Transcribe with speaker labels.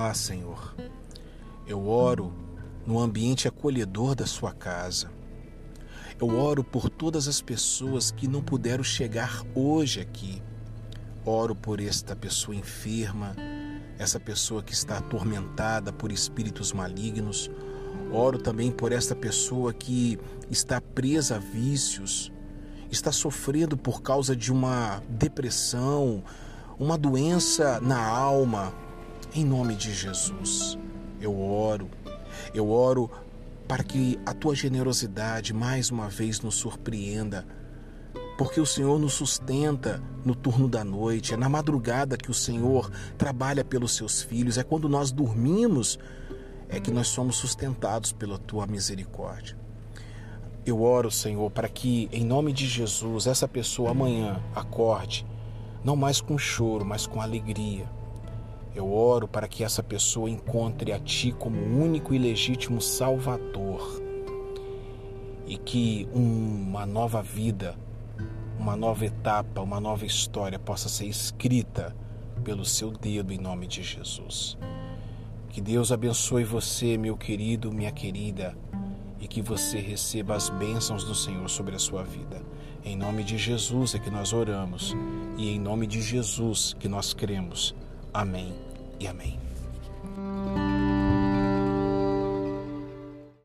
Speaker 1: Ah, Senhor, eu oro no ambiente acolhedor da sua casa. Eu oro por todas as pessoas que não puderam chegar hoje aqui. Oro por esta pessoa enferma, essa pessoa que está atormentada por espíritos malignos. Oro também por esta pessoa que está presa a vícios, está sofrendo por causa de uma depressão, uma doença na alma. Em nome de Jesus, eu oro. Eu oro para que a tua generosidade mais uma vez nos surpreenda porque o Senhor nos sustenta no turno da noite, é na madrugada que o Senhor trabalha pelos seus filhos, é quando nós dormimos é que nós somos sustentados pela tua misericórdia. Eu oro, Senhor, para que em nome de Jesus essa pessoa amanhã acorde não mais com choro, mas com alegria. Eu oro para que essa pessoa encontre a Ti como único e legítimo Salvador e que uma nova vida uma nova etapa, uma nova história possa ser escrita pelo seu dedo em nome de Jesus. Que Deus abençoe você, meu querido, minha querida, e que você receba as bênçãos do Senhor sobre a sua vida. Em nome de Jesus é que nós oramos e em nome de Jesus que nós cremos. Amém e amém.